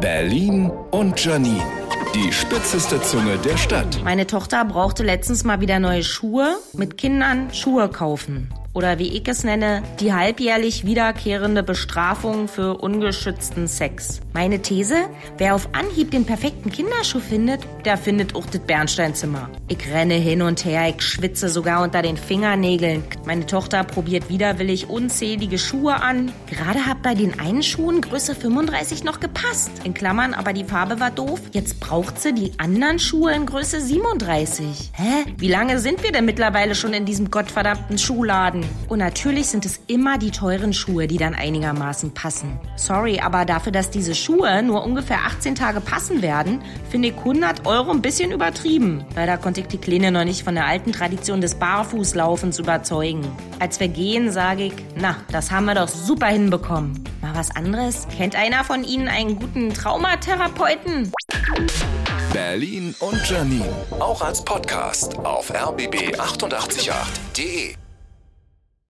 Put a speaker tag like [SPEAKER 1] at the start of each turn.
[SPEAKER 1] Berlin und Janine. Die spitzeste Zunge der Stadt.
[SPEAKER 2] Meine Tochter brauchte letztens mal wieder neue Schuhe. Mit Kindern Schuhe kaufen oder wie ich es nenne, die halbjährlich wiederkehrende Bestrafung für ungeschützten Sex. Meine These, wer auf Anhieb den perfekten Kinderschuh findet, der findet auch das Bernsteinzimmer. Ich renne hin und her, ich schwitze sogar unter den Fingernägeln. Meine Tochter probiert widerwillig unzählige Schuhe an. Gerade hat bei den einen Schuhen Größe 35 noch gepasst. In Klammern, aber die Farbe war doof. Jetzt braucht sie die anderen Schuhe in Größe 37. Hä? Wie lange sind wir denn mittlerweile schon in diesem gottverdammten Schuhladen? Und natürlich sind es immer die teuren Schuhe, die dann einigermaßen passen. Sorry, aber dafür, dass diese Schuhe nur ungefähr 18 Tage passen werden, finde ich 100 Euro ein bisschen übertrieben. Leider konnte ich die Kleine noch nicht von der alten Tradition des Barfußlaufens überzeugen. Als wir gehen, sage ich, na, das haben wir doch super hinbekommen. Mal was anderes? Kennt einer von Ihnen einen guten Traumatherapeuten?
[SPEAKER 1] Berlin und Janine. Auch als Podcast auf rbb888.de.